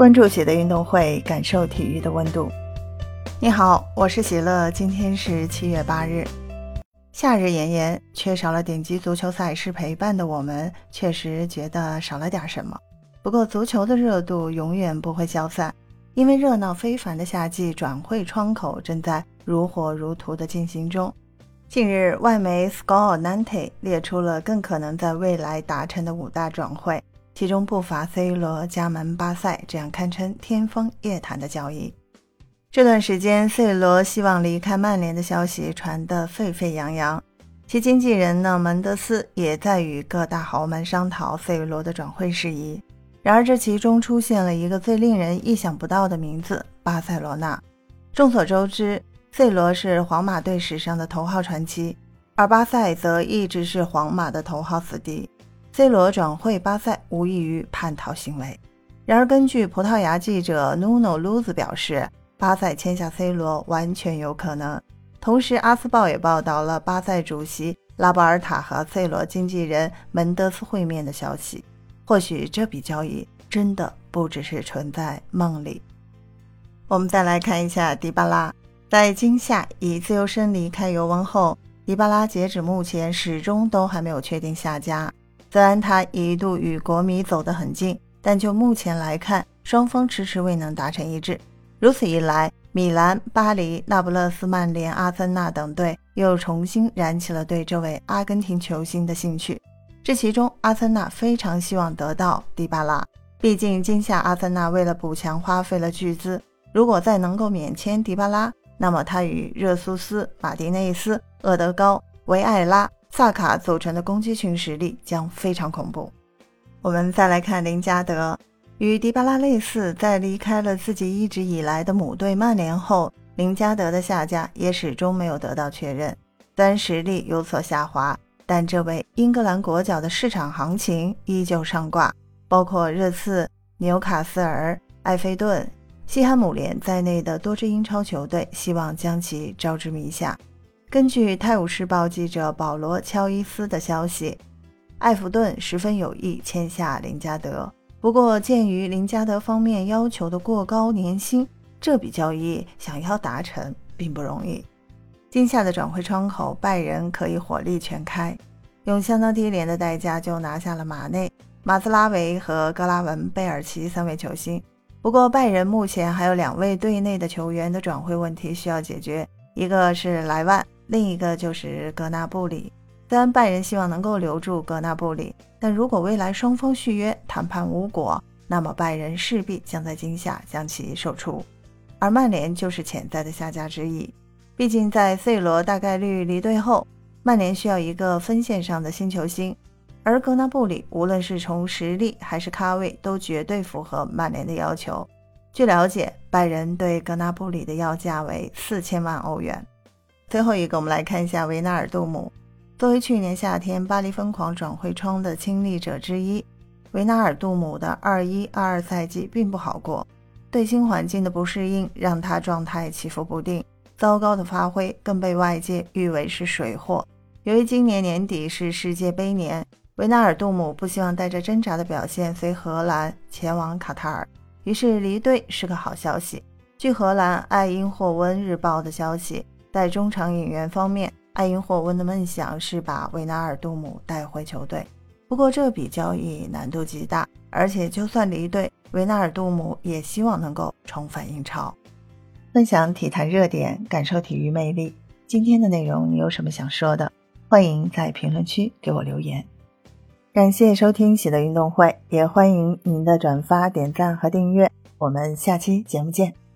关注喜的运动会，感受体育的温度。你好，我是喜乐。今天是七月八日，夏日炎炎，缺少了顶级足球赛事陪伴的我们，确实觉得少了点什么。不过，足球的热度永远不会消散，因为热闹非凡的夏季转会窗口正在如火如荼的进行中。近日，外媒 Score Nante 列出了更可能在未来达成的五大转会。其中不乏 C 罗加盟巴塞这样堪称天方夜谭的交易。这段时间，C 罗希望离开曼联的消息传得沸沸扬扬，其经纪人呢门德斯也在与各大豪门商讨 C 罗的转会事宜。然而，这其中出现了一个最令人意想不到的名字——巴塞罗那。众所周知，C 罗是皇马队史上的头号传奇，而巴塞则一直是皇马的头号死敌。C 罗转会巴塞无异于叛逃行为。然而，根据葡萄牙记者 Nuno Luz 表示，巴塞签下 C 罗完全有可能。同时，阿斯报也报道了巴塞主席拉波尔塔和 C 罗经纪人门德斯会面的消息。或许这笔交易真的不只是存在梦里。我们再来看一下迪巴拉，在今夏以自由身离开尤文后，迪巴拉截止目前始终都还没有确定下家。虽然他一度与国米走得很近，但就目前来看，双方迟迟未能达成一致。如此一来，米兰、巴黎、那不勒斯、曼联、阿森纳等队又重新燃起了对这位阿根廷球星的兴趣。这其中，阿森纳非常希望得到迪巴拉，毕竟今夏阿森纳为了补强花费了巨资。如果再能够免签迪巴拉，那么他与热苏斯、马丁内斯、厄德高、维埃拉。萨卡组成的攻击群实力将非常恐怖。我们再来看林加德，与迪巴拉类似，在离开了自己一直以来的母队曼联后，林加德的下家也始终没有得到确认。虽然实力有所下滑，但这位英格兰国脚的市场行情依旧上挂，包括热刺、纽卡斯尔、埃菲顿、西汉姆联在内的多支英超球队希望将其招之名下。根据《泰晤士报》记者保罗·乔伊斯的消息，埃弗顿十分有意签下林加德。不过，鉴于林加德方面要求的过高年薪，这笔交易想要达成并不容易。今夏的转会窗口，拜仁可以火力全开，用相当低廉的代价就拿下了马内、马斯拉维和格拉文贝尔奇三位球星。不过，拜仁目前还有两位队内的球员的转会问题需要解决，一个是莱万。另一个就是格纳布里。虽然拜仁希望能够留住格纳布里，但如果未来双方续约谈判无果，那么拜仁势必将在今夏将其售出。而曼联就是潜在的下家之一。毕竟在 C 罗大概率离队后，曼联需要一个分线上的新球星，而格纳布里无论是从实力还是咖位，都绝对符合曼联的要求。据了解，拜仁对格纳布里的要价为四千万欧元。最后一个，我们来看一下维纳尔杜姆。作为去年夏天巴黎疯狂转会窗的亲历者之一，维纳尔杜姆的二一二二赛季并不好过。对新环境的不适应让他状态起伏不定，糟糕的发挥更被外界誉为是水货。由于今年年底是世界杯年，维纳尔杜姆不希望带着挣扎的表现随荷兰前往卡塔尔，于是离队是个好消息。据荷兰爱因霍温日报的消息。在中场引援方面，爱因霍温的梦想是把维纳尔杜姆带回球队。不过这笔交易难度极大，而且就算离队，维纳尔杜姆也希望能够重返英超。分享体坛热点，感受体育魅力。今天的内容你有什么想说的？欢迎在评论区给我留言。感谢收听喜乐运动会，也欢迎您的转发、点赞和订阅。我们下期节目见。